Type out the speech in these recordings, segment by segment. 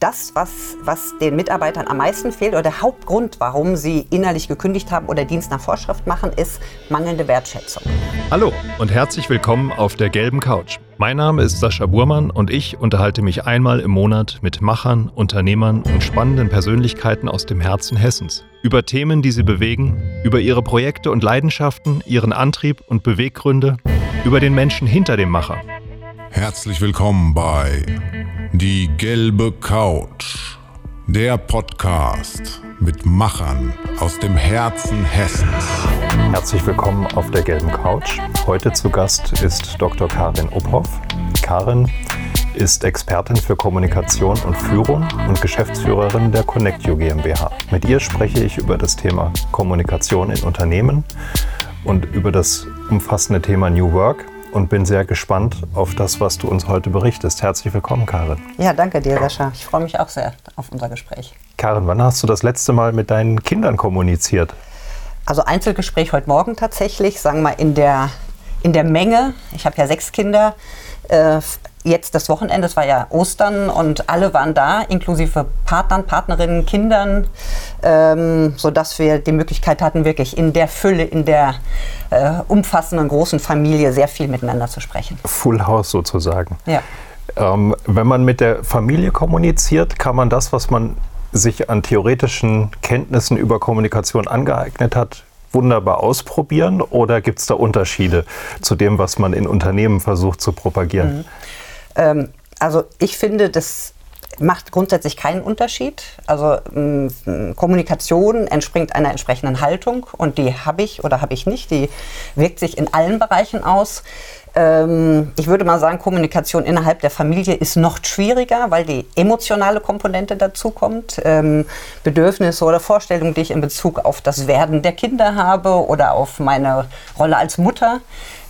das, was, was den Mitarbeitern am meisten fehlt oder der Hauptgrund, warum sie innerlich gekündigt haben oder Dienst nach Vorschrift machen, ist mangelnde Wertschätzung. Hallo und herzlich willkommen auf der gelben Couch. Mein Name ist Sascha Burmann und ich unterhalte mich einmal im Monat mit Machern, Unternehmern und spannenden Persönlichkeiten aus dem Herzen Hessens über Themen, die sie bewegen, über ihre Projekte und Leidenschaften, ihren Antrieb und Beweggründe, über den Menschen hinter dem Macher. Herzlich willkommen bei Die gelbe Couch, der Podcast mit Machern aus dem Herzen Hessens. Herzlich willkommen auf der gelben Couch. Heute zu Gast ist Dr. Karin Obhoff. Karin ist Expertin für Kommunikation und Führung und Geschäftsführerin der ConnectU GmbH. Mit ihr spreche ich über das Thema Kommunikation in Unternehmen und über das umfassende Thema New Work und bin sehr gespannt auf das, was du uns heute berichtest. Herzlich willkommen, Karin. Ja, danke dir, Sascha. Ich freue mich auch sehr auf unser Gespräch. Karin, wann hast du das letzte Mal mit deinen Kindern kommuniziert? Also Einzelgespräch heute Morgen tatsächlich, sagen wir mal in der, in der Menge. Ich habe ja sechs Kinder. Äh, jetzt das Wochenende, es war ja Ostern und alle waren da, inklusive Partnern, Partnerinnen, Kindern, ähm, sodass wir die Möglichkeit hatten, wirklich in der Fülle, in der äh, umfassenden großen Familie sehr viel miteinander zu sprechen. Full House sozusagen. Ja. Ähm, wenn man mit der Familie kommuniziert, kann man das, was man sich an theoretischen Kenntnissen über Kommunikation angeeignet hat, wunderbar ausprobieren oder gibt es da Unterschiede zu dem, was man in Unternehmen versucht zu propagieren? Mhm. Ähm, also ich finde, das macht grundsätzlich keinen Unterschied. Also mh, mm, Kommunikation entspringt einer entsprechenden Haltung und die habe ich oder habe ich nicht. Die wirkt sich in allen Bereichen aus. Ähm, ich würde mal sagen, Kommunikation innerhalb der Familie ist noch schwieriger, weil die emotionale Komponente dazukommt. Ähm, Bedürfnisse oder Vorstellungen, die ich in Bezug auf das Werden der Kinder habe oder auf meine Rolle als Mutter,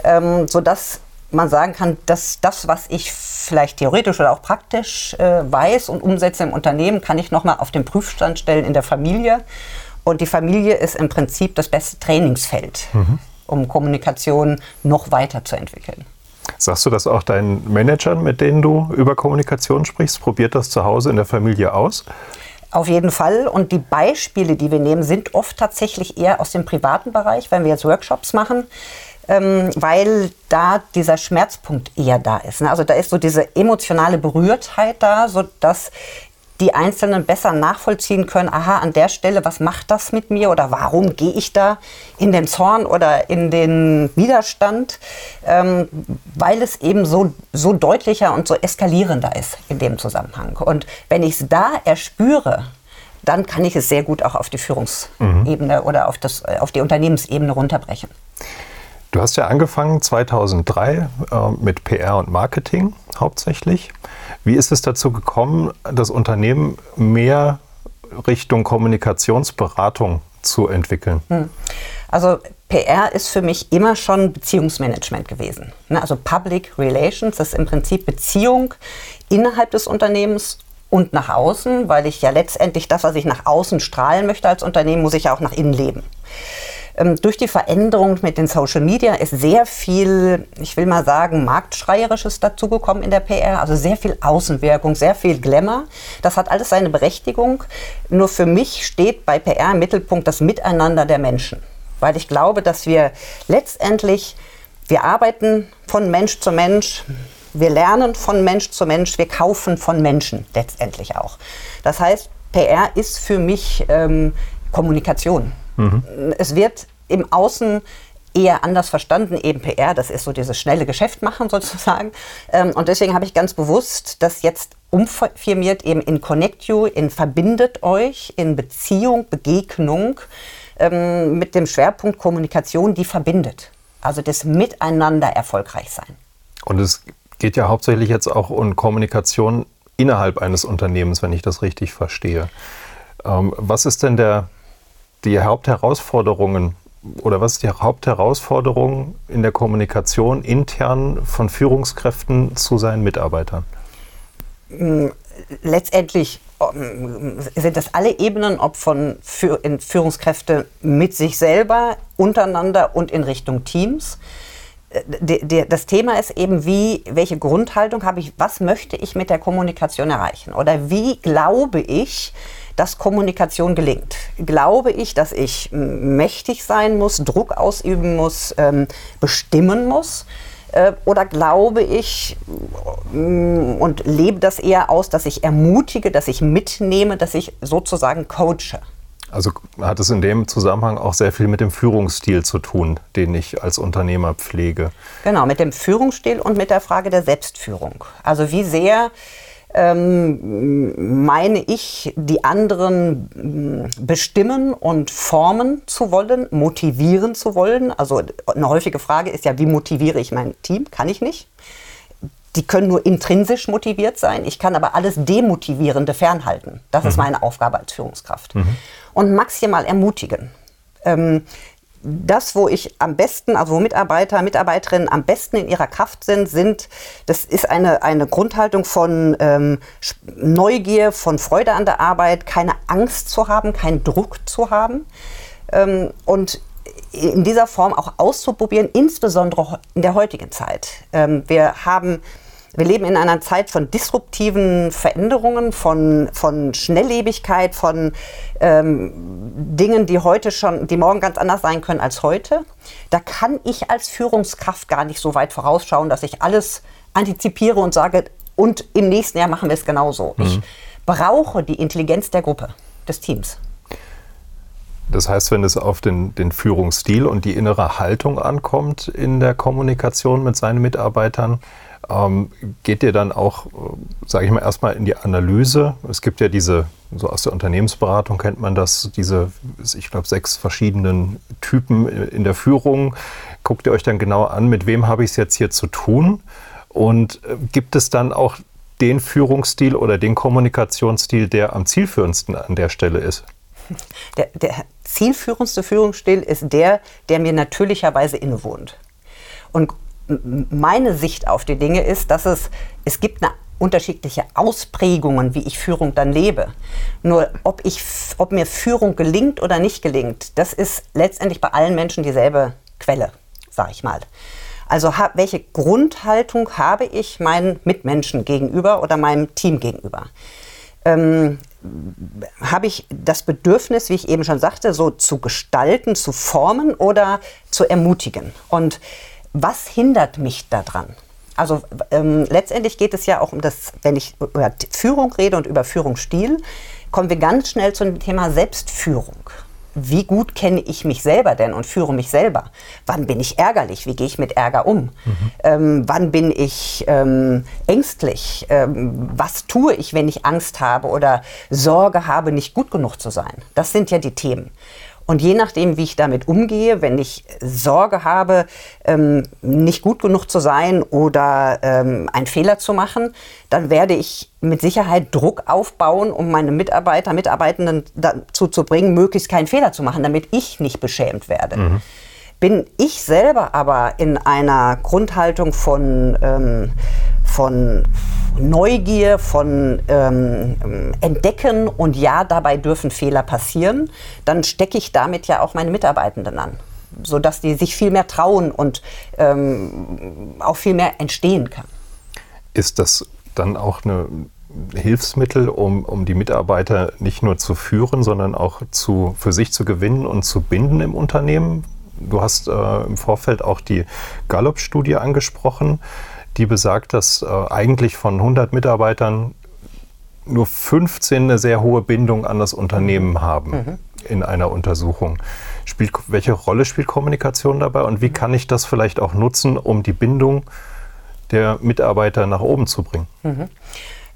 ähm, sodass man sagen kann, dass das, was ich vielleicht theoretisch oder auch praktisch äh, weiß und umsetze im Unternehmen, kann ich nochmal auf den Prüfstand stellen in der Familie. Und die Familie ist im Prinzip das beste Trainingsfeld, mhm. um Kommunikation noch weiterzuentwickeln. Sagst du das auch deinen Managern, mit denen du über Kommunikation sprichst? Probiert das zu Hause in der Familie aus? Auf jeden Fall. Und die Beispiele, die wir nehmen, sind oft tatsächlich eher aus dem privaten Bereich, wenn wir jetzt Workshops machen ähm, weil da dieser Schmerzpunkt eher da ist. Ne? Also da ist so diese emotionale Berührtheit da, sodass die Einzelnen besser nachvollziehen können, aha, an der Stelle, was macht das mit mir oder warum gehe ich da in den Zorn oder in den Widerstand, ähm, weil es eben so, so deutlicher und so eskalierender ist in dem Zusammenhang. Und wenn ich es da erspüre, dann kann ich es sehr gut auch auf die Führungsebene mhm. oder auf, das, auf die Unternehmensebene runterbrechen. Du hast ja angefangen 2003 äh, mit PR und Marketing hauptsächlich. Wie ist es dazu gekommen, das Unternehmen mehr Richtung Kommunikationsberatung zu entwickeln? Hm. Also PR ist für mich immer schon Beziehungsmanagement gewesen. Ne, also Public Relations ist im Prinzip Beziehung innerhalb des Unternehmens und nach außen, weil ich ja letztendlich das, was ich nach außen strahlen möchte als Unternehmen, muss ich ja auch nach innen leben. Ähm, durch die Veränderung mit den Social Media ist sehr viel, ich will mal sagen, marktschreierisches dazugekommen in der PR. Also sehr viel Außenwirkung, sehr viel Glamour. Das hat alles seine Berechtigung. Nur für mich steht bei PR im Mittelpunkt das Miteinander der Menschen. Weil ich glaube, dass wir letztendlich, wir arbeiten von Mensch zu Mensch, wir lernen von Mensch zu Mensch, wir kaufen von Menschen letztendlich auch. Das heißt, PR ist für mich ähm, Kommunikation. Mhm. Es wird im Außen eher anders verstanden, eben PR, das ist so dieses schnelle Geschäft machen sozusagen. Ähm, und deswegen habe ich ganz bewusst das jetzt umfirmiert eben in Connect You, in Verbindet euch, in Beziehung, Begegnung ähm, mit dem Schwerpunkt Kommunikation, die verbindet. Also das Miteinander erfolgreich sein. Und es geht ja hauptsächlich jetzt auch um Kommunikation innerhalb eines Unternehmens, wenn ich das richtig verstehe. Ähm, was ist denn der die Hauptherausforderungen oder was ist die Hauptherausforderung in der Kommunikation intern von Führungskräften zu seinen Mitarbeitern? Mm, letztendlich ähm, sind das alle Ebenen, ob von Führungskräfte mit sich selber, untereinander und in Richtung Teams. das Thema ist eben, wie, welche Grundhaltung habe ich, was möchte ich mit der Kommunikation erreichen? Oder wie glaube ich, dass Kommunikation gelingt? Glaube ich, dass ich mächtig sein muss, Druck ausüben muss, ähm, bestimmen muss? Äh, oder glaube ich und lebe das eher aus, dass ich ermutige, dass ich mitnehme, dass ich sozusagen coache? Also hat es in dem Zusammenhang auch sehr viel mit dem Führungsstil zu tun, den ich als Unternehmer pflege. Genau, mit dem Führungsstil und mit der Frage der Selbstführung. Also wie sehr ähm, meine ich, die anderen mm, bestimmen und formen zu wollen, motivieren zu wollen. Also eine häufige Frage ist ja, wie motiviere ich mein Team? Kann ich nicht. Die können nur intrinsisch motiviert sein. Ich kann aber alles Demotivierende fernhalten. Das mhm. ist meine Aufgabe als Führungskraft. Mhm. Und maximal ermutigen. Ähm, das, wo ich am besten, also wo Mitarbeiter, Mitarbeiterinnen am besten in ihrer Kraft sind, sind, das ist eine, eine Grundhaltung von ähm, Neugier, von Freude an der Arbeit, keine Angst zu haben, keinen Druck zu haben. Ähm, und in dieser Form auch auszuprobieren, insbesondere in der heutigen Zeit. Ähm, wir haben wir leben in einer Zeit von disruptiven Veränderungen, von, von Schnelllebigkeit, von ähm, Dingen, die heute schon, die morgen ganz anders sein können als heute. Da kann ich als Führungskraft gar nicht so weit vorausschauen, dass ich alles antizipiere und sage, und im nächsten Jahr machen wir es genauso. Mhm. Ich brauche die Intelligenz der Gruppe, des Teams. Das heißt, wenn es auf den, den Führungsstil und die innere Haltung ankommt in der Kommunikation mit seinen Mitarbeitern, ähm, geht ihr dann auch, sage ich mal, erstmal in die Analyse? Es gibt ja diese, so aus der Unternehmensberatung kennt man das, diese, ich glaube, sechs verschiedenen Typen in der Führung. Guckt ihr euch dann genau an, mit wem habe ich es jetzt hier zu tun? Und äh, gibt es dann auch den Führungsstil oder den Kommunikationsstil, der am zielführendsten an der Stelle ist? Der, der zielführendste Führungsstil ist der, der mir natürlicherweise innewohnt. Und meine Sicht auf die Dinge ist, dass es, es gibt eine unterschiedliche Ausprägungen, wie ich Führung dann lebe. Nur ob, ich, ob mir Führung gelingt oder nicht gelingt, das ist letztendlich bei allen Menschen dieselbe Quelle, sage ich mal. Also welche Grundhaltung habe ich meinen Mitmenschen gegenüber oder meinem Team gegenüber? Ähm, habe ich das Bedürfnis, wie ich eben schon sagte, so zu gestalten, zu formen oder zu ermutigen? Und was hindert mich daran? Also ähm, letztendlich geht es ja auch um das, wenn ich über Führung rede und über Führungsstil, kommen wir ganz schnell zu dem Thema Selbstführung. Wie gut kenne ich mich selber denn und führe mich selber? Wann bin ich ärgerlich? Wie gehe ich mit Ärger um? Mhm. Ähm, wann bin ich ähm, ängstlich? Ähm, was tue ich, wenn ich Angst habe oder Sorge habe, nicht gut genug zu sein? Das sind ja die Themen. Und je nachdem, wie ich damit umgehe, wenn ich Sorge habe, ähm, nicht gut genug zu sein oder ähm, einen Fehler zu machen, dann werde ich mit Sicherheit Druck aufbauen, um meine Mitarbeiter, Mitarbeitenden dazu zu bringen, möglichst keinen Fehler zu machen, damit ich nicht beschämt werde. Mhm. Bin ich selber aber in einer Grundhaltung von, ähm, von Neugier, von ähm, Entdecken und ja, dabei dürfen Fehler passieren, dann stecke ich damit ja auch meine Mitarbeitenden an, sodass die sich viel mehr trauen und ähm, auch viel mehr entstehen kann. Ist das dann auch eine Hilfsmittel, um, um die Mitarbeiter nicht nur zu führen, sondern auch zu, für sich zu gewinnen und zu binden im Unternehmen? Du hast äh, im Vorfeld auch die Gallup-Studie angesprochen die besagt, dass äh, eigentlich von 100 Mitarbeitern nur 15 eine sehr hohe Bindung an das Unternehmen haben mhm. in einer Untersuchung. Spielt, welche Rolle spielt Kommunikation dabei und wie kann ich das vielleicht auch nutzen, um die Bindung der Mitarbeiter nach oben zu bringen? Mhm.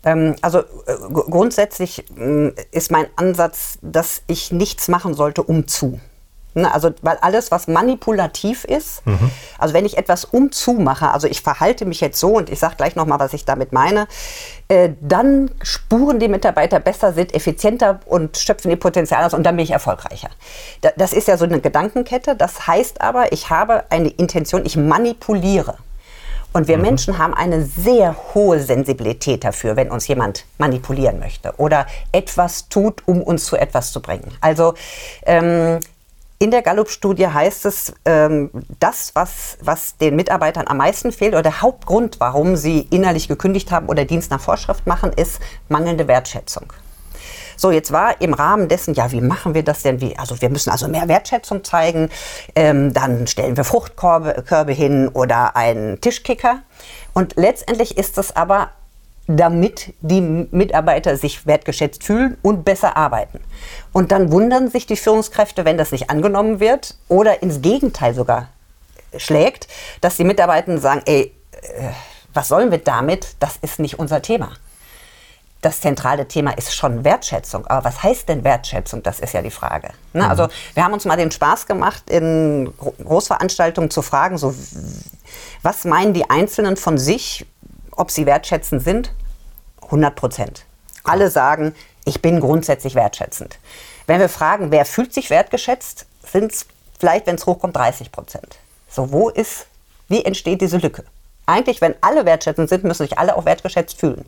Ähm, also äh, grundsätzlich äh, ist mein Ansatz, dass ich nichts machen sollte, um zu. Ne, also, weil alles, was manipulativ ist, mhm. also wenn ich etwas umzu mache, also ich verhalte mich jetzt so und ich sage gleich nochmal, was ich damit meine, äh, dann spuren die Mitarbeiter besser, sind effizienter und schöpfen ihr Potenzial aus und dann bin ich erfolgreicher. Da, das ist ja so eine Gedankenkette. Das heißt aber, ich habe eine Intention, ich manipuliere. Und wir mhm. Menschen haben eine sehr hohe Sensibilität dafür, wenn uns jemand manipulieren möchte oder etwas tut, um uns zu etwas zu bringen. Also ähm, In der Gallup-Studie heißt es, ähm, das, was, was den Mitarbeitern am meisten fehlt oder der Hauptgrund, warum sie innerlich gekündigt haben oder Dienst nach Vorschrift machen, ist mangelnde Wertschätzung. So, jetzt war im Rahmen dessen, ja, wie machen wir das denn? Wie, also wir müssen also mehr Wertschätzung zeigen. Ähm, dann stellen wir Fruchtkörbe Körbe hin oder einen Tischkicker. Und letztendlich ist das aber damit die Mitarbeiter sich wertgeschätzt fühlen und besser arbeiten. Und dann wundern sich die Führungskräfte, wenn das nicht angenommen wird oder ins Gegenteil sogar schlägt, dass die Mitarbeiter sagen, ey, äh, was sollen wir damit? Das ist nicht unser Thema. Das zentrale Thema ist schon Wertschätzung. Aber was heißt denn Wertschätzung? Das ist ja die Frage. Ne? Mhm. Also wir haben uns mal den Spaß gemacht, in Großveranstaltungen zu fragen, so, was meinen die Einzelnen von sich, ob sie wertschätzend sind? 100 Prozent. Alle sagen, ich bin grundsätzlich wertschätzend. Wenn wir fragen, wer fühlt sich wertgeschätzt, sind es vielleicht, wenn es hochkommt, 30 Prozent. So, wo ist, wie entsteht diese Lücke? Eigentlich, wenn alle wertschätzend sind, müssen sich alle auch wertgeschätzt fühlen.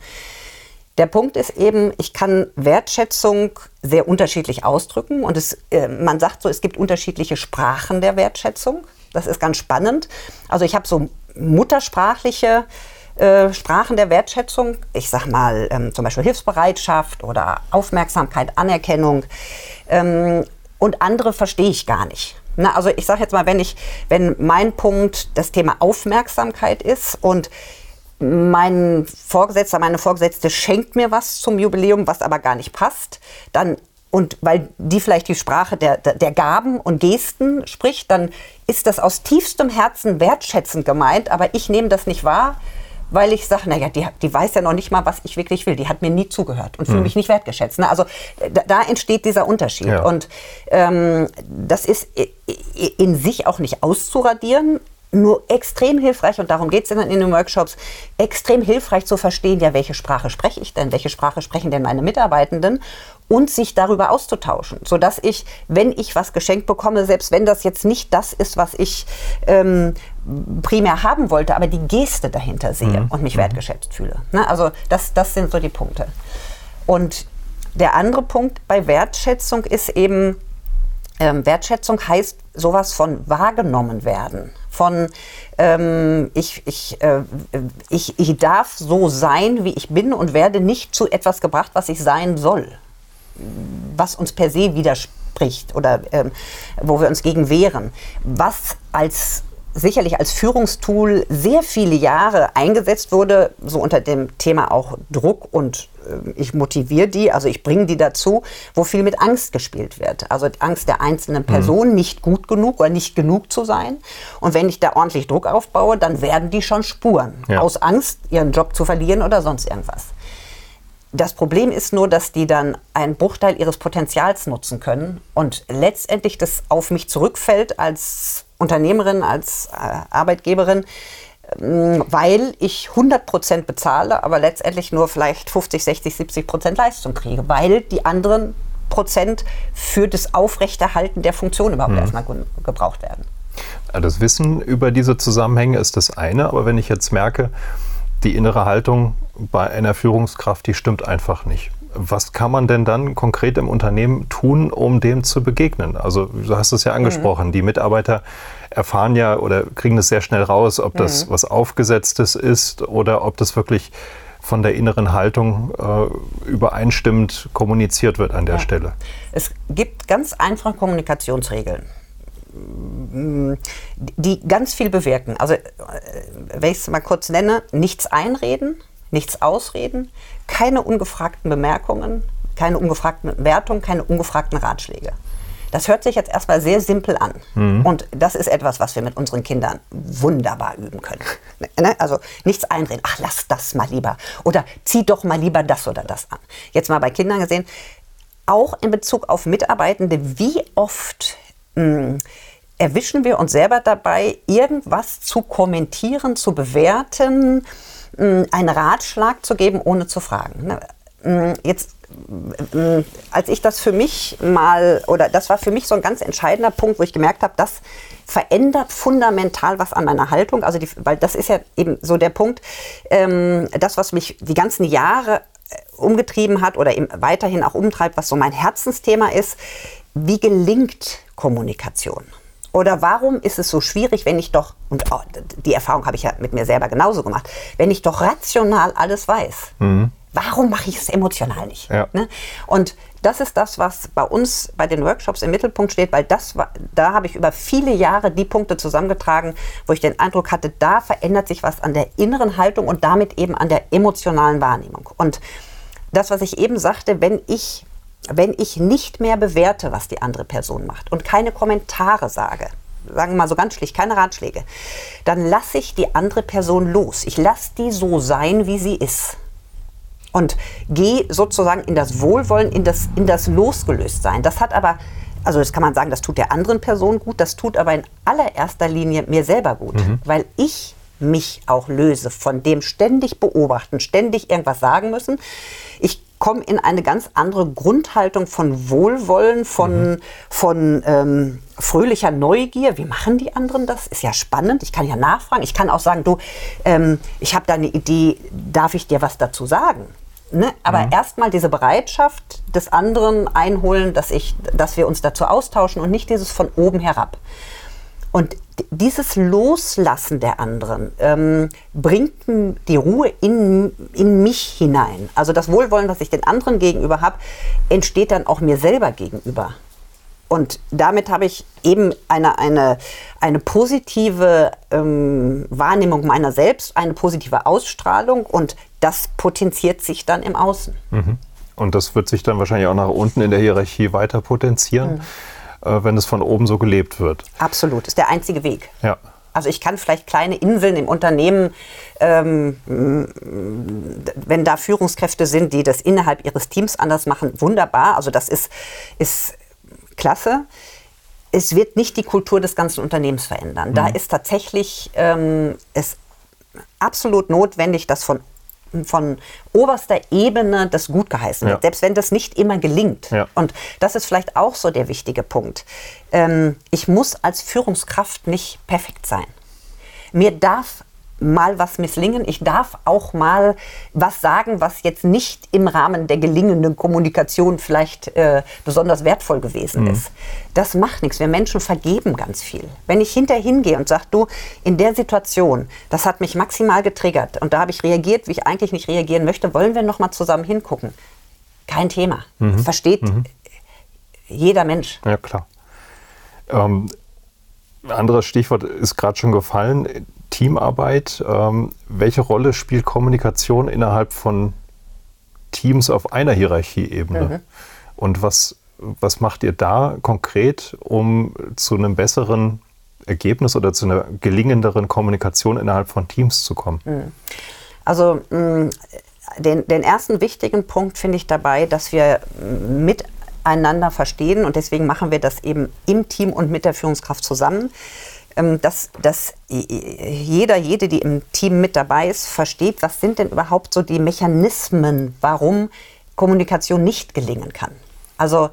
Der Punkt ist eben, ich kann Wertschätzung sehr unterschiedlich ausdrücken und es, äh, man sagt so, es gibt unterschiedliche Sprachen der Wertschätzung. Das ist ganz spannend. Also ich habe so muttersprachliche äh, Sprachen der Wertschätzung, ich sag mal ähm, zum Beispiel Hilfsbereitschaft oder Aufmerksamkeit, Anerkennung ähm, und andere verstehe ich gar nicht. Na, also ich sage jetzt mal, wenn ich, wenn mein Punkt das Thema Aufmerksamkeit ist und mein Vorgesetzter, meine Vorgesetzte schenkt mir was zum Jubiläum, was aber gar nicht passt, dann und weil die vielleicht die Sprache der, der Gaben und Gesten spricht, dann ist das aus tiefstem Herzen wertschätzend gemeint, aber ich nehme das nicht wahr, weil ich sage, naja, die, die weiß ja noch nicht mal, was ich wirklich will. Die hat mir nie zugehört und fühle mhm. mich nicht wertgeschätzt. Ne? Also da, da, entsteht dieser Unterschied. Ja. Und ähm, das ist in sich auch nicht auszuradieren, nur extrem hilfreich, und darum geht es in, in den Workshops, extrem hilfreich zu verstehen, ja, welche Sprache spreche ich denn, welche Sprache sprechen denn meine Mitarbeitenden und sich darüber auszutauschen, sodass ich, wenn ich was geschenkt bekomme, selbst wenn das jetzt nicht das ist, was ich ähm, primär haben wollte, aber die Geste dahinter sehe mhm. und mich mhm. wertgeschätzt fühle. Ne? Also das, das sind so die Punkte. Und der andere Punkt bei Wertschätzung ist eben, ähm, Wertschätzung heißt sowas von wahrgenommen werden von ähm, ich, ich, äh, ich, ich darf so sein, wie ich bin und werde nicht zu etwas gebracht, was ich sein soll, was uns per se widerspricht oder ähm, wo wir uns gegen wehren. Was als sicherlich als Führungstool sehr viele Jahre eingesetzt wurde, so unter dem Thema auch Druck und äh, ich motiviere die, also ich bringe die dazu, wo viel mit Angst gespielt wird. Also Angst der einzelnen mhm. Person, mhm. nicht gut genug oder nicht genug zu sein. Und wenn ich da ordentlich Druck aufbaue, dann werden die schon spuren. Ja. Aus Angst, ihren Job zu verlieren oder sonst irgendwas. Das Problem ist nur, dass die dann einen Bruchteil ihres Potenzials nutzen können und letztendlich das auf mich zurückfällt als Unternehmerin, als äh, Arbeitgeberin, ähm, weil ich 100 Prozent bezahle, aber letztendlich nur vielleicht 50, 60, 70 Prozent Leistung kriege, weil die anderen Prozent für das Aufrechterhalten der Funktion überhaupt mhm. erstmal gebraucht werden. Das Wissen über diese Zusammenhänge ist das eine, aber wenn ich jetzt merke, die innere Haltung bei einer Führungskraft, die stimmt einfach nicht. Was kann man denn dann konkret im Unternehmen tun, um dem zu begegnen? Also du hast es ja angesprochen, mhm. die Mitarbeiter erfahren ja oder kriegen es sehr schnell raus, ob das mhm. was Aufgesetztes ist oder ob das wirklich von der inneren Haltung äh, übereinstimmend kommuniziert wird an der ja. Stelle. Es gibt ganz einfache Kommunikationsregeln die ganz viel bewirken. Also, äh, wenn ich es mal kurz nenne, nichts einreden, nichts ausreden, keine ungefragten Bemerkungen, keine ungefragten Wertungen, keine ungefragten Ratschläge. Das hört sich jetzt erstmal sehr simpel an. Mhm. Und das ist etwas, was wir mit unseren Kindern wunderbar üben können. Ne? Also nichts einreden. Ach, lass das mal lieber. Oder zieh doch mal lieber das oder das an. Jetzt mal bei Kindern gesehen, auch in Bezug auf Mitarbeitende, wie oft mh, hm, erwischen wir uns selber dabei, irgendwas zu kommentieren, zu bewerten, einen Ratschlag zu geben, ohne zu fragen. Ne? Jetzt, als ich das für mich mal, oder das war für mich so ein ganz entscheidender Punkt, wo ich gemerkt habe, das verändert fundamental was an meiner Haltung. Also, die, weil das ist ja eben so der Punkt, ähm, das, was mich die ganzen Jahre äh, umgetrieben hat oder weiterhin auch umtreibt, was so mein Herzensthema ist, wie gelingt Kommunikation? Oder warum ist es so schwierig, wenn ich doch, und oh, die Erfahrung habe ich ja mit mir selber genauso gemacht, wenn ich doch rational alles weiß, mhm. warum mache ich es emotional nicht? Ja. Ne? Und das ist das, was bei uns bei den Workshops im Mittelpunkt steht, weil das war, da habe ich über viele Jahre die Punkte zusammengetragen, wo ich den Eindruck hatte, da verändert sich was an der inneren Haltung und damit eben an der emotionalen Wahrnehmung. Und das, was ich eben sagte, wenn ich wenn ich nicht mehr bewerte, was die andere Person macht und keine Kommentare sage, sagen wir mal so ganz schlicht, keine Ratschläge, dann lasse ich die andere Person los. Ich lasse die so sein, wie sie ist. Und gehe sozusagen in das Wohlwollen, in das, in das Losgelöstsein. Das hat aber, also das kann man sagen, das tut der anderen Person gut, das tut aber in allererster Linie mir selber gut, mhm. weil ich mich auch löse von dem ständig beobachten, ständig irgendwas sagen müssen. Ich komme in eine ganz andere Grundhaltung von Wohlwollen, von, mhm. von ähm, fröhlicher Neugier. Wie machen die anderen das? Ist ja spannend. Ich kann ja nachfragen. Ich kann auch sagen, du, ähm, ich habe da eine Idee, darf ich dir was dazu sagen? Ne? Aber mhm. erstmal diese Bereitschaft des anderen einholen, dass, ich, dass wir uns dazu austauschen und nicht dieses von oben herab. Und dieses Loslassen der anderen ähm, bringt die Ruhe in, in mich hinein. Also das Wohlwollen, was ich den anderen gegenüber habe, entsteht dann auch mir selber gegenüber. Und damit habe ich eben eine, eine, eine positive ähm, Wahrnehmung meiner selbst, eine positive Ausstrahlung und das potenziert sich dann im Außen. Mhm. Und das wird sich dann wahrscheinlich auch nach unten in der Hierarchie weiter potenzieren. Mhm wenn es von oben so gelebt wird. Absolut, ist der einzige Weg. Ja. Also ich kann vielleicht kleine Inseln im Unternehmen, ähm, wenn da Führungskräfte sind, die das innerhalb ihres Teams anders machen, wunderbar. Also das ist, ist klasse. Es wird nicht die Kultur des ganzen Unternehmens verändern. Mhm. Da ist tatsächlich ähm, es absolut notwendig, dass von von oberster Ebene das gut geheißen wird, ja. selbst wenn das nicht immer gelingt. Ja. Und das ist vielleicht auch so der wichtige Punkt. Ähm, ich muss als Führungskraft nicht perfekt sein. Mir darf mal was misslingen. Ich darf auch mal was sagen, was jetzt nicht im Rahmen der gelingenden Kommunikation vielleicht äh, besonders wertvoll gewesen mhm. ist. Das macht nichts. Wir Menschen vergeben ganz viel. Wenn ich hinterher gehe und sage, du, in der Situation, das hat mich maximal getriggert und da habe ich reagiert, wie ich eigentlich nicht reagieren möchte, wollen wir noch mal zusammen hingucken. Kein Thema. Mhm. Versteht mhm. jeder Mensch. Ja, klar. Ähm, anderes Stichwort ist gerade schon gefallen Teamarbeit. Ähm, welche Rolle spielt Kommunikation innerhalb von Teams auf einer Hierarchieebene? Mhm. Und was, was macht ihr da konkret, um zu einem besseren Ergebnis oder zu einer gelingenderen Kommunikation innerhalb von Teams zu kommen? Mhm. Also mh, den, den ersten wichtigen Punkt finde ich dabei, dass wir miteinander verstehen und deswegen machen wir das eben im Team und mit der Führungskraft zusammen dass, dass jeder, jede, die im Team mit dabei ist, versteht, was sind denn überhaupt so die Mechanismen, warum Kommunikation nicht gelingen kann. Also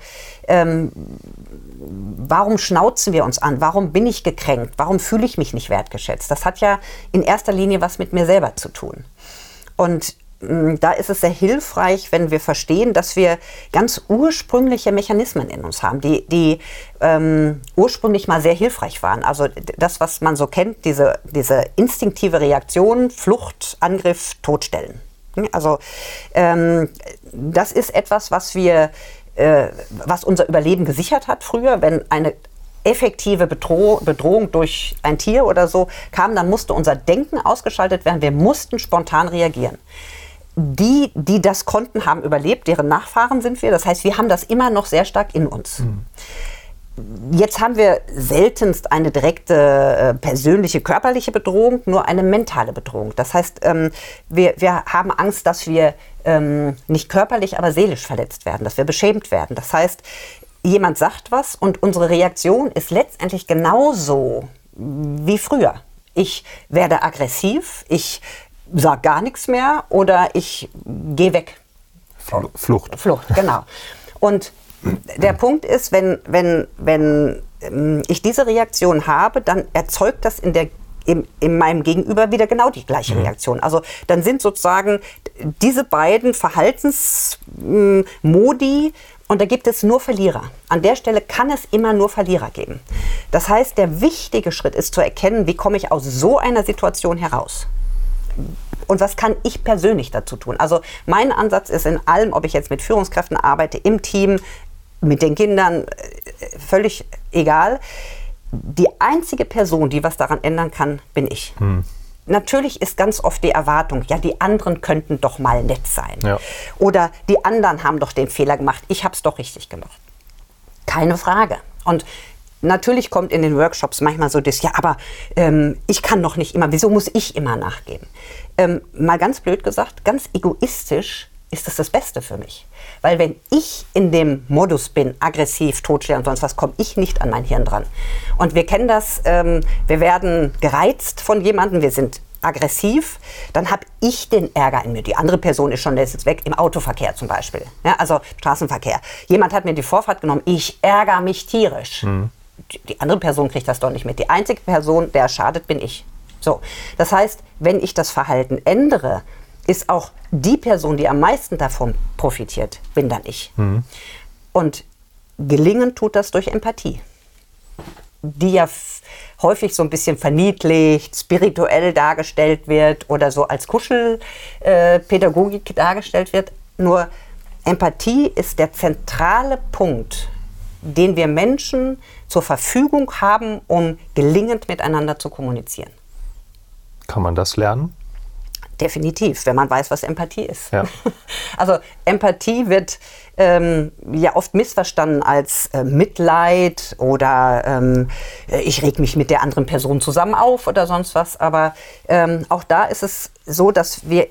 ähm, warum schnauzen wir uns an? Warum bin ich gekränkt? Warum fühle ich mich nicht wertgeschätzt? Das hat ja in erster Linie was mit mir selber zu tun. Und da ist es sehr hilfreich, wenn wir verstehen, dass wir ganz ursprüngliche Mechanismen in uns haben, die, die ähm, ursprünglich mal sehr hilfreich waren. Also das, was man so kennt, diese, diese instinktive Reaktion, Flucht, Angriff, Todstellen. Hm, also ähm, das ist etwas, was wir, äh, was unser Überleben gesichert hat früher, wenn eine effektive Bedroh Bedrohung durch ein Tier oder so kam, dann musste unser Denken ausgeschaltet werden. Wir mussten spontan reagieren die, die das konnten, haben überlebt, deren Nachfahren sind wir. Das heißt, wir haben das immer noch sehr stark in uns. Mhm. Jetzt haben wir seltenst eine direkte äh, persönliche körperliche Bedrohung, nur eine mentale Bedrohung. Das heißt, ähm, wir, wir haben Angst, dass wir ähm, nicht körperlich, aber seelisch verletzt werden, dass wir beschämt werden. Das heißt, jemand sagt was und unsere Reaktion ist letztendlich genauso wie früher. Ich werde aggressiv, ich sage gar nichts mehr oder ich gehe weg. Flucht. Flucht, genau. Und der Punkt ist, wenn, wenn, wenn ähm, ich diese Reaktion habe, dann erzeugt das in der in, in meinem Gegenüber wieder genau die gleiche Reaktion. Also dann sind sozusagen diese beiden Verhaltensmodi und da gibt es nur Verlierer. An der Stelle kann es immer nur Verlierer geben. Das heißt, der wichtige Schritt ist zu erkennen, wie komme ich aus so einer Situation heraus. Und was kann ich persönlich dazu tun? Also mein Ansatz ist in allem, ob ich jetzt mit Führungskräften arbeite, im Team, mit den Kindern, äh, völlig egal. Die einzige Person, die was daran ändern kann, bin ich. Hm. Natürlich ist ganz oft die Erwartung, ja, die anderen könnten doch mal nett sein. Ja. Oder die anderen haben doch den Fehler gemacht, ich habe es doch richtig gemacht. Keine Frage. Und natürlich kommt in den Workshops manchmal so das, ja, aber ähm, ich kann doch nicht immer, wieso muss ich immer nachgeben? Ähm, mal ganz blöd gesagt, ganz egoistisch ist das das Beste für mich. Weil wenn ich in dem Modus bin, aggressiv, totstellen und sonst was, komme ich nicht an mein Hirn dran. Und wir kennen das, ähm, wir werden gereizt von jemandem, wir sind aggressiv, dann habe ich den Ärger in mir. Die andere Person ist schon, der ist jetzt weg, im Autoverkehr zum Beispiel. Ja, also Straßenverkehr. Jemand hat mir die Vorfahrt genommen, ich ärgere mich tierisch. Mhm. Die, andere Person kriegt das doch nicht mit. Die einzige Person, der schadet, bin ich. So, das heißt, wenn ich das Verhalten ändere, ist auch die Person, die am meisten davon profitiert, bin dann ich. Mhm. Und gelingen tut das durch Empathie, die ja häufig so ein bisschen verniedlicht, spirituell dargestellt wird oder so als Kuschelpädagogik äh, dargestellt wird. Nur Empathie ist der zentrale Punkt, den wir Menschen zur Verfügung haben, um gelingend miteinander zu kommunizieren. Kann man das lernen? Definitiv, wenn man weiß, was Empathie ist. Ja. Also Empathie wird ähm, ja oft missverstanden als äh, Mitleid oder ähm, äh, ich reg mich mit der anderen Person zusammen auf oder sonst was. Aber ähm, auch da ist es so, dass wir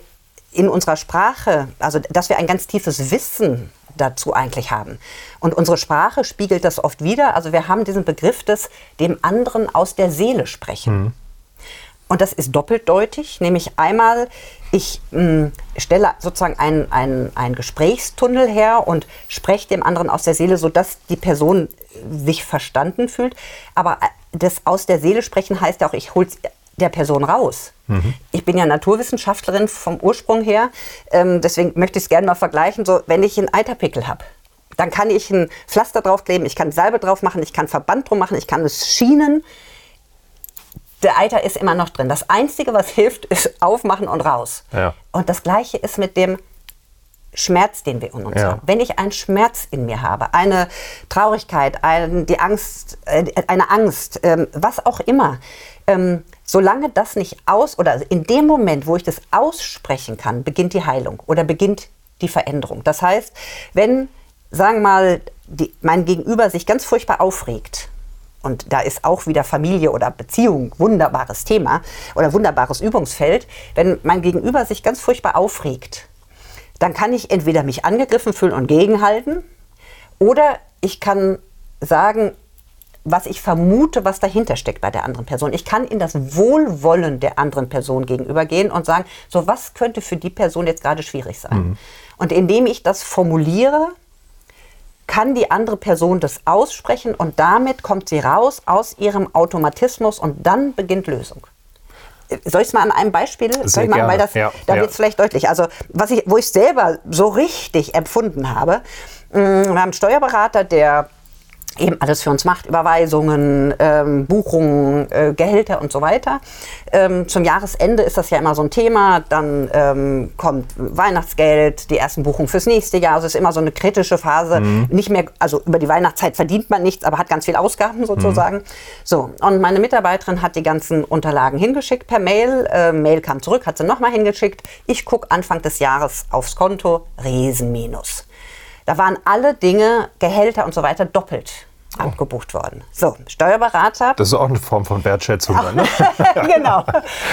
in unserer Sprache, also dass wir ein ganz tiefes Wissen dazu eigentlich haben. Und unsere Sprache spiegelt das oft wieder. Also wir haben diesen Begriff des dem anderen aus der Seele sprechen. Mhm. Und das ist doppeldeutig, nämlich einmal, ich mh, hm, stelle sozusagen einen, einen, einen Gesprächstunnel her und spreche dem anderen aus der Seele, sodass die Person sich verstanden fühlt. Aber äh, das aus der Seele sprechen heißt ja auch, ich hole der Person raus. Mhm. Ich bin ja Naturwissenschaftlerin vom Ursprung her, ähm, deswegen möchte ich es gerne mal vergleichen. So, wenn ich einen Eiterpickel habe, dann kann ich ein Pflaster draufkleben, ich kann Salbe drauf machen, ich kann Verband drum machen, ich kann es schienen der Eiter ist immer noch drin. Das Einzige, was hilft, ist aufmachen und raus. Ja. Und das Gleiche ist mit dem Schmerz, den wir in uns ja. haben. Wenn ich einen Schmerz in mir habe, eine Traurigkeit, ein, die Angst, äh, eine Angst, ähm, was auch immer, ähm, solange das nicht aus oder in dem Moment, wo ich das aussprechen kann, beginnt die Heilung oder beginnt die Veränderung. Das heißt, wenn, sagen wir mal, die, mein Gegenüber sich ganz furchtbar aufregt, und da ist auch wieder Familie oder Beziehung wunderbares Thema oder wunderbares Übungsfeld, wenn mein Gegenüber sich ganz furchtbar aufregt, dann kann ich entweder mich angegriffen fühlen und gegenhalten oder ich kann sagen, was ich vermute, was dahinter steckt bei der anderen Person. Ich kann in das Wohlwollen der anderen Person gegenübergehen und sagen, so was könnte für die Person jetzt gerade schwierig sein. Mhm. Und indem ich das formuliere, kann die andere Person das aussprechen und damit kommt sie raus aus ihrem Automatismus und dann beginnt Lösung. Soll ich es mal an einem Beispiel Sehr machen, weil das, ja, da ja. wird es vielleicht deutlich. Also was ich, wo ich selber so richtig empfunden habe, mm, wir haben einen Steuerberater, der eben alles für uns macht, Überweisungen, ähm, Buchungen, äh, Gehälter und so weiter. Ähm, zum Jahresende ist das ja immer so ein Thema, dann ähm, kommt Weihnachtsgeld, die ersten Buchungen fürs nächste Jahr, also es ist immer so eine kritische Phase, mhm. nicht mehr, also über die Weihnachtszeit verdient man nichts, aber hat ganz viel Ausgaben sozusagen. Mhm. So, und meine Mitarbeiterin hat die ganzen Unterlagen hingeschickt per Mail, äh, Mail kam zurück, hat sie nochmal hingeschickt, ich gucke Anfang des Jahres aufs Konto, Riesenminus. Da waren alle Dinge, Gehälter und so weiter doppelt. Abgebucht worden. So, Steuerberater. Das ist auch eine Form von Wertschätzung. ne? genau.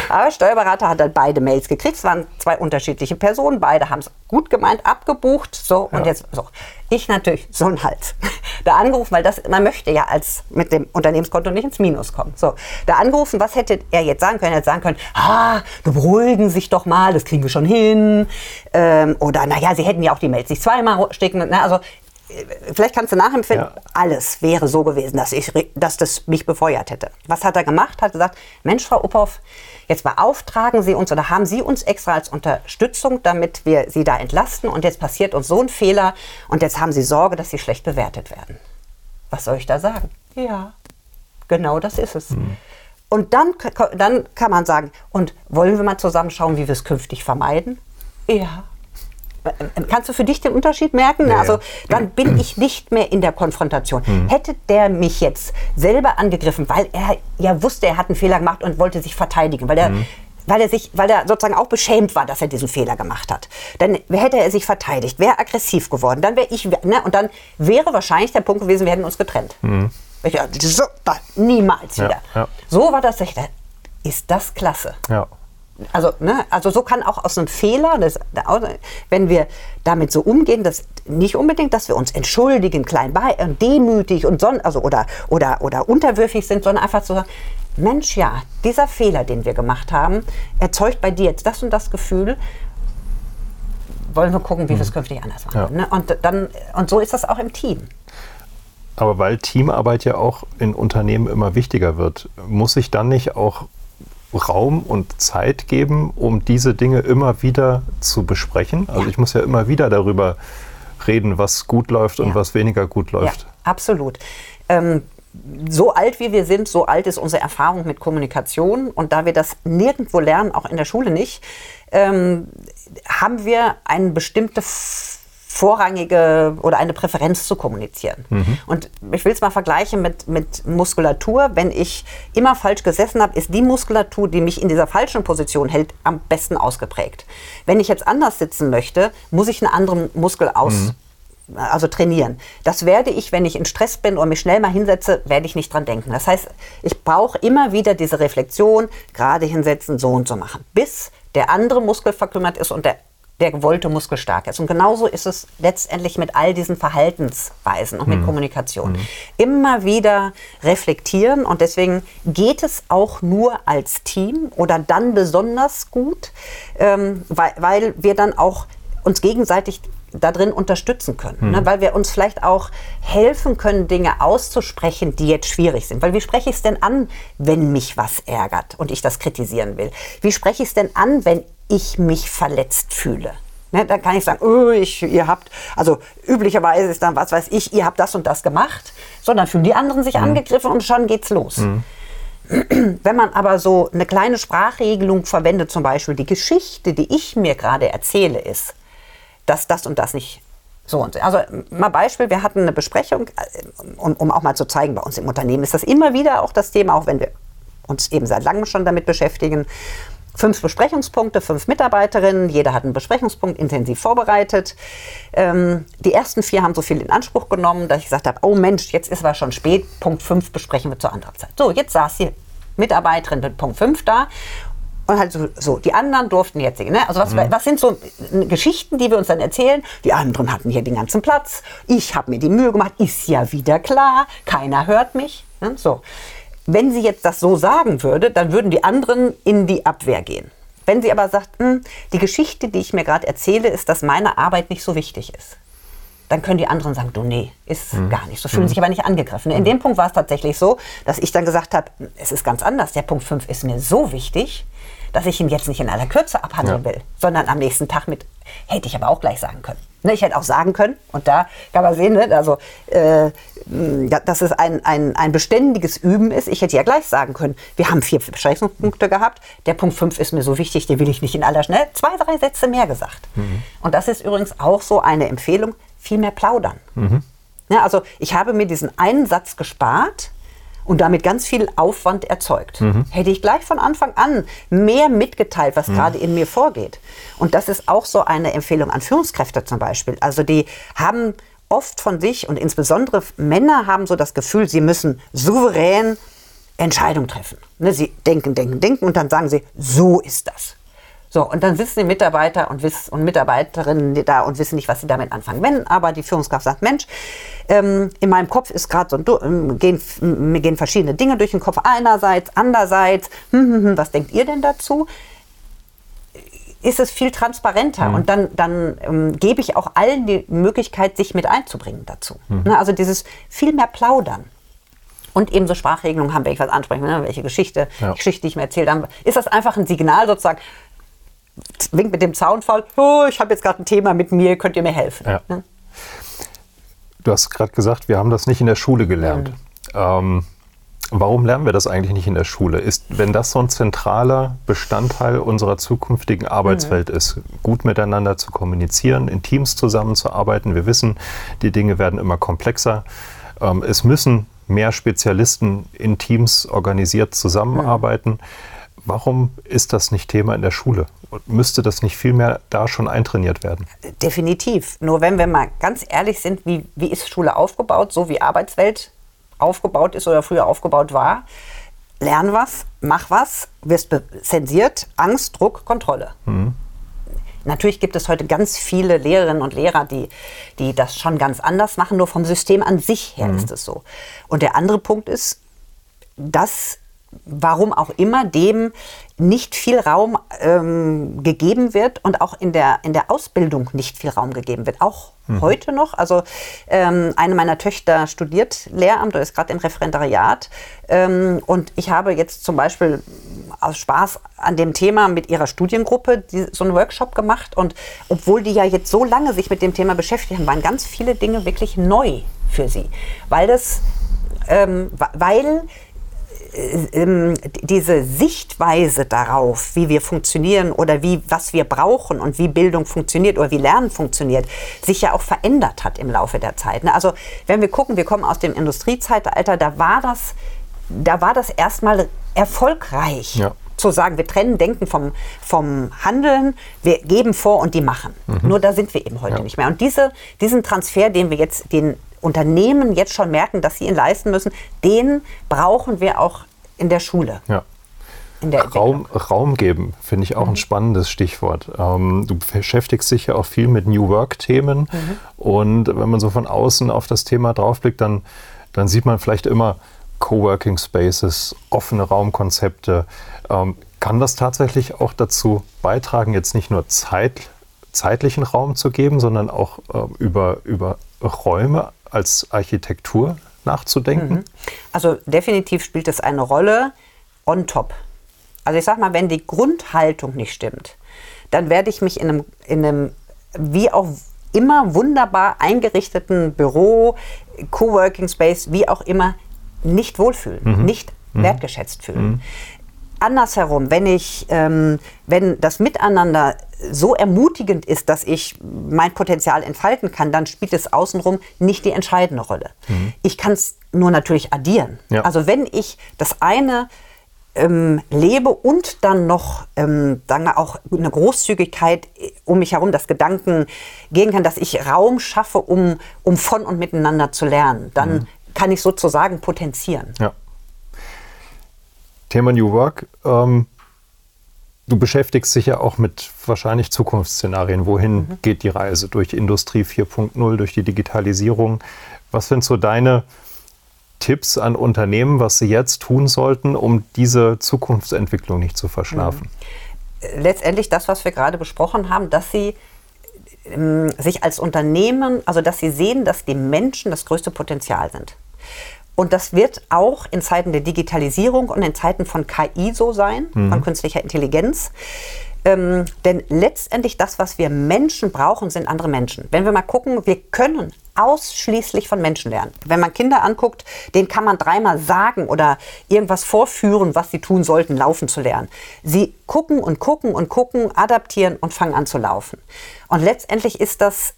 Aber Steuerberater hat dann beide Mails gekriegt. Es waren zwei unterschiedliche Personen. Beide haben es gut gemeint, abgebucht. So, und ja. jetzt, so. Ich natürlich so ein Hals. Da angerufen, weil das, man möchte ja als mit dem Unternehmenskonto nicht ins Minus kommen. So, da angerufen, was hätte er jetzt sagen können? Er hätte sagen können, ah, beruhigen sich doch mal, das kriegen wir schon hin. Ähm, oder naja, sie hätten ja auch die Mails nicht zweimal stecken. Na, also vielleicht kannst du nachempfinden, ja. alles wäre so gewesen, dass, ich, dass das mich befeuert hätte. Was hat er gemacht? Hat gesagt, Mensch, Frau Uphoff, jetzt beauftragen Sie uns oder haben Sie uns extra als Unterstützung, damit wir Sie da entlasten und jetzt passiert uns so ein Fehler und jetzt haben Sie Sorge, dass Sie schlecht bewertet werden. Was soll ich da sagen? Ja, genau das ist es. Hm. Und dann, dann kann man sagen, und wollen wir mal zusammenschauen, wie wir es künftig vermeiden? Ja. Äh, kannst du für dich den Unterschied merken? Nee. Also dann bin ich nicht mehr in der Konfrontation. Hm. Hätte der mich jetzt selber angegriffen, weil er ja wusste, er hat einen Fehler gemacht und wollte sich verteidigen, weil er hm weil er sich, weil er sozusagen auch beschämt war, dass er diesen Fehler gemacht hat. Dann hätte er sich verteidigt, wäre aggressiv geworden, dann wäre ich, ne, und dann wäre wahrscheinlich der Punkt gewesen, wir hätten uns getrennt. Mhm. Ich, so, niemals wieder. Ja, ja. So war das. Ist das klasse? Ja also, ne, also so kann auch aus einem Fehler, das, wenn wir damit so umgehen, dass nicht unbedingt, dass wir uns entschuldigen, klein bei, und äh, demütig und son, also oder, oder, oder unterwürfig sind, sondern einfach zu sagen, Mensch, ja, dieser Fehler, den wir gemacht haben, erzeugt bei dir jetzt das und das Gefühl. Wollen wir gucken, wie wir es mhm. künftig anders machen. Ja. Ne? Und, dann, und so ist das auch im Team. Aber weil Teamarbeit ja auch in Unternehmen immer wichtiger wird, muss ich dann nicht auch Raum und Zeit geben, um diese Dinge immer wieder zu besprechen. Also ich muss ja immer wieder darüber reden, was gut läuft und ja. was weniger gut läuft. Ja, absolut. Ähm, so alt wie wir sind, so alt ist unsere Erfahrung mit Kommunikation. Und da wir das nirgendwo lernen, auch in der Schule nicht, ähm, haben wir eine bestimmte vorrangige oder eine Präferenz zu kommunizieren. Mhm. Und ich will es mal vergleichen mit, mit Muskulatur. Wenn ich immer falsch gesessen habe, ist die Muskulatur, die mich in dieser falschen Position hält, am besten ausgeprägt. Wenn ich jetzt anders sitzen möchte, muss ich einen anderen Muskel aus. Mhm also trainieren. Das werde ich, wenn ich in Stress bin oder mich schnell mal hinsetze, werde ich nicht dran denken. Das heißt, ich brauche immer wieder diese Reflexion, gerade hinsetzen, so und so machen, bis der andere Muskel verkümmert ist und der der gewollte Muskel stark ist. Und genauso ist es letztendlich mit all diesen Verhaltensweisen und mit mhm. Kommunikation. Mhm. Immer wieder reflektieren und deswegen geht es auch nur als Team oder dann besonders gut, ähm, weil, weil wir dann auch uns gegenseitig darin unterstützen können, mhm. ne? weil wir uns vielleicht auch helfen können, Dinge auszusprechen, die jetzt schwierig sind. Weil wie spreche ich es denn an, wenn mich was ärgert und ich das kritisieren will? Wie spreche ich es denn an, wenn ich mich verletzt fühle. Ne, dann kann ich sagen, oh, ich, ihr habt, also üblicherweise ist dann, was weiß ich, ihr habt das und das gemacht, sondern fühlen die anderen sich mhm. angegriffen und schon geht's los. Mhm. Wenn man aber so eine kleine Sprachregelung verwendet, zum Beispiel die Geschichte, die ich mir gerade erzähle, ist, dass das und das nicht so und so. Also mal Beispiel, wir hatten eine Besprechung, äh, um, um auch mal zu zeigen, bei uns im Unternehmen ist das immer wieder auch das Thema, auch wenn wir uns eben seit langem schon damit beschäftigen fünf Besprechungspunkte, fünf Mitarbeiterinnen, jeder hat einen Besprechungspunkt intensiv vorbereitet. Ähm, die ersten vier haben so viel in Anspruch genommen, dass ich gesagt habe, oh Mensch, jetzt ist aber schon spät, Punkt fünf besprechen wir zur anderen Zeit. So, jetzt saß die Mitarbeiterin mit Punkt fünf da und halt so, so, die anderen durften jetzt singen. Ne? Also was, mhm. was sind so Geschichten, die wir uns dann erzählen? Die anderen hatten hier den ganzen Platz. Ich habe mir die Mühe gemacht. Ist ja wieder klar. Keiner hört mich. Ne? So. Wenn sie jetzt das so sagen würde, dann würden die anderen in die Abwehr gehen. Wenn sie aber sagt, hm, die Geschichte, die ich mir gerade erzähle, ist, dass meine Arbeit nicht so wichtig ist, dann können die anderen sagen, du nee, ist mhm. gar nicht. So fühlen mhm. sich aber nicht angegriffen. In mhm. dem Punkt war es tatsächlich so, dass ich dann gesagt habe, es ist ganz anders. Der Punkt 5 ist mir so wichtig, dass ich ihn jetzt nicht in aller Kürze abhandeln ja. will, sondern am nächsten Tag mit, hätte ich aber auch gleich sagen können. Ne, ich hätte auch sagen können, und da kann man sehen, ne, also, äh, dass es ein, ein, ein beständiges Üben ist. Ich hätte ja gleich sagen können, wir haben vier Beschränkungspunkte gehabt, der Punkt 5 ist mir so wichtig, den will ich nicht in aller Schnell. Zwei, drei Sätze mehr gesagt. Mhm. Und das ist übrigens auch so eine Empfehlung, viel mehr plaudern. Mhm. Ja, also ich habe mir diesen einen Satz gespart, und damit ganz viel Aufwand erzeugt. Mhm. Hätte ich gleich von Anfang an mehr mitgeteilt, was mhm. gerade in mir vorgeht. Und das ist auch so eine Empfehlung an Führungskräfte zum Beispiel. Also die haben oft von sich und insbesondere Männer haben so das Gefühl, sie müssen souverän Entscheidungen treffen. Ne, sie denken, denken, denken und dann sagen sie, so ist das. So, und dann sitzen die Mitarbeiter und, wiss, und Mitarbeiterinnen da und wissen nicht, was sie damit anfangen. Wenn aber die Führungskraft sagt, Mensch, ähm, in meinem Kopf ist gerade so, ähm, gehen, mir gehen verschiedene Dinge durch den Kopf, einerseits, andererseits, hm, hm, hm, was denkt ihr denn dazu? ist es viel transparenter Mhm. und dann, dann ähm, gebe ich auch allen die Möglichkeit, sich mit einzubringen dazu. Mhm. Ne, also dieses viel mehr Plaudern. Und eben so Sprachregelungen haben, wenn ich was anspreche, ne, welche Geschichte, Ja. Geschichte, die ich mir erzählt habe, ist das einfach ein Signal sozusagen, winkt mit dem Zaunfall, oh, ich habe jetzt gerade ein Thema mit mir, könnt ihr mir helfen. Ja. Ne? Du hast gerade gesagt, wir haben das nicht in der Schule gelernt. Ähm, warum lernen wir das eigentlich nicht in der Schule? Ist, wenn das so ein zentraler Bestandteil unserer zukünftigen Arbeitswelt ist, gut miteinander zu kommunizieren, in Teams zusammenzuarbeiten. Wir wissen, die Dinge werden immer komplexer. Ähm, es müssen mehr Spezialisten in Teams organisiert zusammenarbeiten. Warum ist das nicht Thema in der Schule? Und müsste das nicht viel mehr da schon eintrainiert werden? Definitiv. Nur wenn wir mal ganz ehrlich sind, wie, wie ist Schule aufgebaut, so wie Arbeitswelt aufgebaut ist oder früher aufgebaut war, lern was, mach was, wirst zensiert, Angst, Druck, Kontrolle. Natürlich gibt es heute ganz viele Lehrerinnen und Lehrer, die, die das schon ganz anders machen, nur vom System an sich her ist es so. Und der andere Punkt ist, dass warum auch immer dem nicht viel Raum ähm, gegeben wird und auch in der, in der Ausbildung nicht viel Raum gegeben wird. Auch heute noch. Also ähm, eine meiner Töchter studiert Lehramt oder ist gerade im Referendariat. Ähm, und ich habe jetzt zum Beispiel aus Spaß an dem Thema mit ihrer Studiengruppe die, so einen Workshop gemacht. Und obwohl die ja jetzt so lange sich mit dem Thema beschäftigt haben, waren ganz viele Dinge wirklich neu für sie. Weil das, ähm, weil diese Sichtweise darauf, wie wir funktionieren oder wie, was wir brauchen und wie Bildung funktioniert oder wie Lernen funktioniert, sich ja auch verändert hat im Laufe der Zeit. ne? Also wenn wir gucken, wir kommen aus dem Industriezeitalter, da war das, da war das erstmal erfolgreich. Ja. Zu sagen, wir trennen Denken vom, vom Handeln, wir geben vor und die machen. Nur da sind wir eben heute Ja. nicht mehr. Und diese, diesen Transfer, den wir jetzt den Unternehmen jetzt schon merken, dass sie ihn leisten müssen, den brauchen wir auch in der Schule. Ja. Raum, Raum geben, finde ich auch Mhm. ein spannendes Stichwort. Ähm, du beschäftigst dich ja auch viel mit New Work-Themen. Mhm. Und wenn man so von außen auf das Thema draufblickt, dann, dann sieht man vielleicht immer Coworking Spaces, offene Raumkonzepte. Ähm, kann das tatsächlich auch dazu beitragen, jetzt nicht nur Zeit, zeitlichen Raum zu geben, sondern auch äh, über, über Räume als Architektur nachzudenken? Also definitiv spielt es eine Rolle on top. Also ich sag mal, wenn die Grundhaltung nicht stimmt, dann werde ich mich in einem, in einem wie auch immer wunderbar eingerichteten Büro, Coworking Space, wie auch immer, nicht wohlfühlen, nicht wertgeschätzt fühlen. Andersherum, wenn ich, ähm, wenn das Miteinander so ermutigend ist, dass ich mein Potenzial entfalten kann, dann spielt es außenrum nicht die entscheidende Rolle. Ich kann es nur natürlich addieren. Ja. Also wenn ich das eine ähm, lebe und dann noch ähm, wir auch eine Großzügigkeit äh, um mich herum, das Gedanken gehen kann, dass ich Raum schaffe, um, um von und miteinander zu lernen, dann kann ich sozusagen potenzieren. Ja. Thema New Work. Ähm, du beschäftigst dich ja auch mit wahrscheinlich Zukunftsszenarien. Wohin geht die Reise? Durch Industrie 4.0, durch die Digitalisierung. Was sind so deine Tipps an Unternehmen, was sie jetzt tun sollten, um diese Zukunftsentwicklung nicht zu verschlafen? letztendlich das, was wir gerade besprochen haben, dass sie ähm, sich als Unternehmen, also dass sie sehen, dass die Menschen das größte Potenzial sind. Und das wird auch in Zeiten der Digitalisierung und in Zeiten von KI so sein, von künstlicher Intelligenz. Ähm, denn letztendlich das, was wir Menschen brauchen, sind andere Menschen. Wenn wir mal gucken, wir können ausschließlich von Menschen lernen. Wenn man Kinder anguckt, denen kann man dreimal sagen oder irgendwas vorführen, was sie tun sollten, laufen zu lernen. Sie gucken und gucken und gucken, adaptieren und fangen an zu laufen. Und letztendlich ist das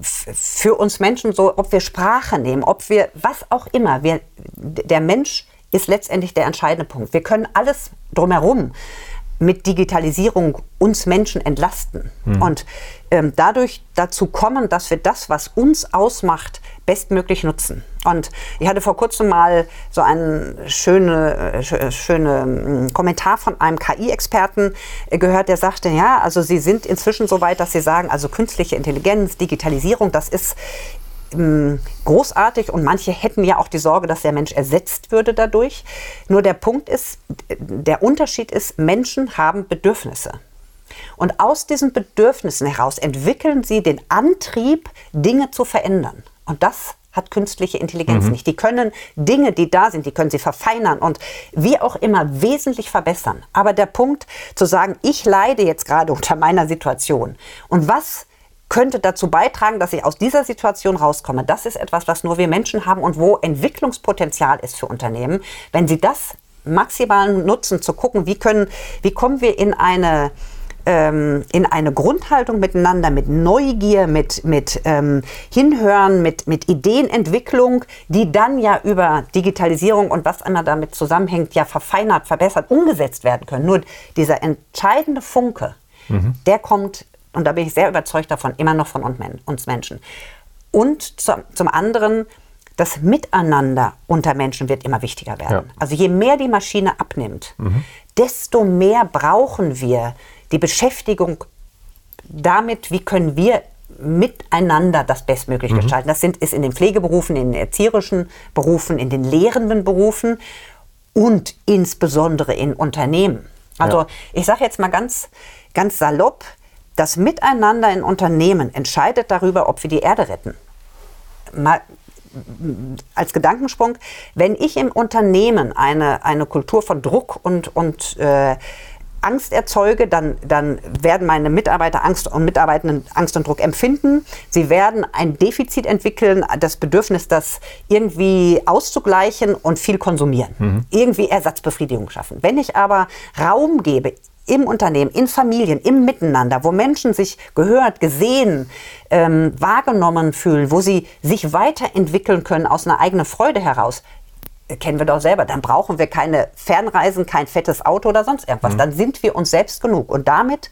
für uns Menschen so, ob wir Sprache nehmen, ob wir was auch immer, wir, der Mensch ist letztendlich der entscheidende Punkt. Wir können alles drumherum mit Digitalisierung uns Menschen entlasten und ähm, dadurch dazu kommen, dass wir das, was uns ausmacht, bestmöglich nutzen. Und ich hatte vor kurzem mal so einen schöne, äh, sch- schöne mm, Kommentar von einem KI-Experten äh, gehört, der sagte, ja, also sie sind inzwischen so weit, dass sie sagen, also künstliche Intelligenz, Digitalisierung, das ist großartig und manche hätten ja auch die Sorge, dass der Mensch ersetzt würde dadurch. Nur der Punkt ist, der Unterschied ist, Menschen haben Bedürfnisse. Und aus diesen Bedürfnissen heraus entwickeln sie den Antrieb, Dinge zu verändern. Und das hat künstliche Intelligenz mhm. nicht. Die können Dinge, die da sind, die können sie verfeinern und wie auch immer wesentlich verbessern. Aber der Punkt zu sagen, ich leide jetzt gerade unter meiner Situation und was könnte dazu beitragen, dass ich aus dieser Situation rauskomme. Das ist etwas, was nur wir Menschen haben und wo Entwicklungspotenzial ist für Unternehmen. Wenn sie das maximal nutzen, zu gucken, wie können, wie kommen wir in eine ähm, in eine Grundhaltung miteinander, mit Neugier, mit, mit ähm, Hinhören, mit, mit Ideenentwicklung, die dann ja über Digitalisierung und was immer damit zusammenhängt, ja verfeinert, verbessert, umgesetzt werden können. Nur dieser entscheidende Funke, mhm. der kommt, und da bin ich sehr überzeugt davon, immer noch von uns Menschen. Und zum, anderen, das Miteinander unter Menschen wird immer wichtiger werden. Ja. Also je mehr die Maschine abnimmt, mhm. desto mehr brauchen wir die Beschäftigung damit, wie können wir miteinander das bestmöglich mhm. gestalten. Das sind, ist in den Pflegeberufen, in den erzieherischen Berufen, in den lehrenden Berufen und insbesondere in Unternehmen. Also ja. ich sage jetzt mal ganz, ganz salopp, das Miteinander in Unternehmen entscheidet darüber, ob wir die Erde retten. Mal als Gedankensprung, wenn ich im Unternehmen eine, eine Kultur von Druck und, und äh, Angst erzeuge, dann, dann werden meine Mitarbeiter Angst und Mitarbeitenden Angst und Druck empfinden. Sie werden ein Defizit entwickeln, das Bedürfnis, das irgendwie auszugleichen und viel konsumieren. Mhm. Irgendwie Ersatzbefriedigung schaffen. Wenn ich aber Raum gebe, im Unternehmen, in Familien, im Miteinander, wo Menschen sich gehört, gesehen, ähm, wahrgenommen fühlen, wo sie sich weiterentwickeln können aus einer eigenen Freude heraus, kennen wir doch selber, dann brauchen wir keine Fernreisen, kein fettes Auto oder sonst irgendwas. Mhm. Dann sind wir uns selbst genug. Und damit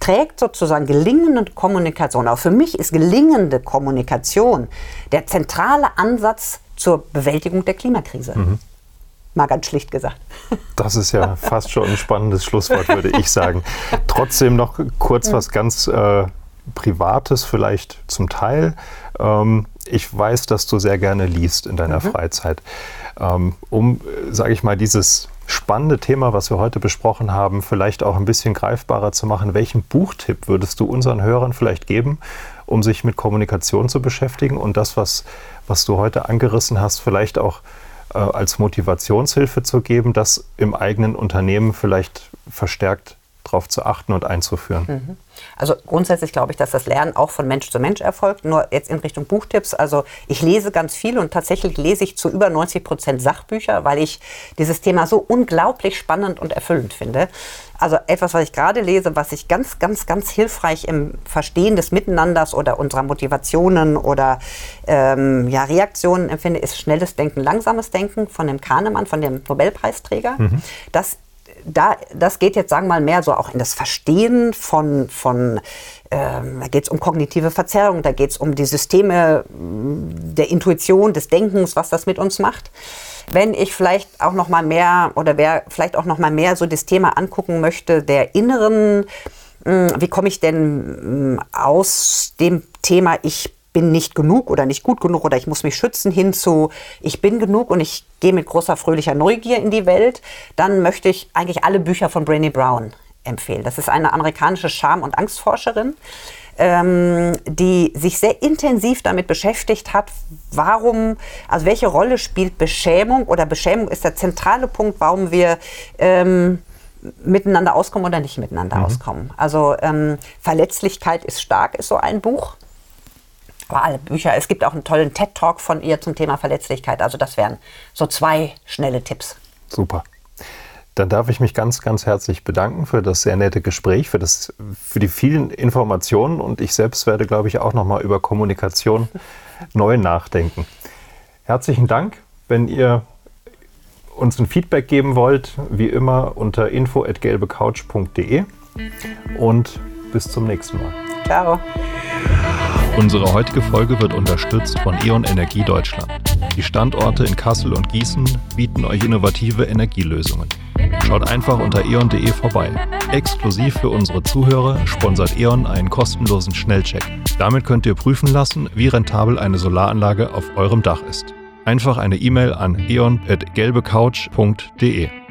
trägt sozusagen gelingende Kommunikation, auch für mich ist gelingende Kommunikation der zentrale Ansatz zur Bewältigung der Klimakrise. Mhm. Mal ganz schlicht gesagt. Das ist ja fast schon ein spannendes Schlusswort, würde ich sagen. Trotzdem noch kurz was ganz äh, Privates, vielleicht zum Teil. Ähm, ich weiß, dass du sehr gerne liest in deiner mhm. Freizeit. Ähm, um, sage ich mal, dieses spannende Thema, was wir heute besprochen haben, vielleicht auch ein bisschen greifbarer zu machen. Welchen Buchtipp würdest du unseren Hörern vielleicht geben, um sich mit Kommunikation zu beschäftigen und das, was, was du heute angerissen hast, vielleicht auch äh, als Motivationshilfe zu geben, das im eigenen Unternehmen vielleicht verstärkt darauf zu achten und einzuführen? Mhm. Also grundsätzlich glaube ich, dass das Lernen auch von Mensch zu Mensch erfolgt. Nur jetzt in Richtung Buchtipps. Also ich lese ganz viel und tatsächlich lese ich zu über 90 Prozent Sachbücher, weil ich dieses Thema so unglaublich spannend und erfüllend finde. Also etwas, was ich gerade lese, was ich ganz, ganz, ganz hilfreich im Verstehen des Miteinanders oder unserer Motivationen oder ähm, ja, Reaktionen empfinde, ist schnelles Denken, langsames Denken von dem Kahnemann, von dem Nobelpreisträger. Mhm. Das da, das geht jetzt, sagen wir mal, mehr so auch in das Verstehen von, von ähm, da geht es um kognitive Verzerrung, da geht es um die Systeme der Intuition, des Denkens, was das mit uns macht. Wenn ich vielleicht auch noch mal mehr oder wer vielleicht auch noch mal mehr so das Thema angucken möchte, der inneren, mh, mm, wie komme ich denn mh, mm, aus dem Thema, ich bin nicht genug oder nicht gut genug oder ich muss mich schützen hin zu ich bin genug und ich gehe mit großer fröhlicher Neugier in die Welt, dann möchte ich eigentlich alle Bücher von Brené Brown empfehlen. Das ist eine amerikanische Scham- und Angstforscherin, ähm, die sich sehr intensiv damit beschäftigt hat, warum, also welche Rolle spielt Beschämung oder Beschämung ist der zentrale Punkt, warum wir ähm, miteinander auskommen oder nicht miteinander mhm. auskommen. Also ähm, Verletzlichkeit ist stark, ist so ein Buch. Aber alle Bücher, es gibt auch einen tollen TED-Talk von ihr zum Thema Verletzlichkeit. Also das wären so zwei schnelle Tipps. Super. Dann darf ich mich ganz, ganz herzlich bedanken für das sehr nette Gespräch, für, das, für die vielen Informationen und ich selbst werde, glaube ich, auch nochmal über Kommunikation neu nachdenken. Herzlichen Dank. Wenn ihr uns ein Feedback geben wollt, wie immer unter info.gelbecouch.de und bis zum nächsten Mal. Ciao. Unsere heutige Folge wird unterstützt von E.ON Energie Deutschland. Die Standorte in Kassel und Gießen bieten euch innovative Energielösungen. Schaut einfach unter eon.de vorbei. Exklusiv für unsere Zuhörer sponsert E.ON einen kostenlosen Schnellcheck. Damit könnt ihr prüfen lassen, wie rentabel eine Solaranlage auf eurem Dach ist. Einfach eine E-Mail an eon.gelbecouch.de.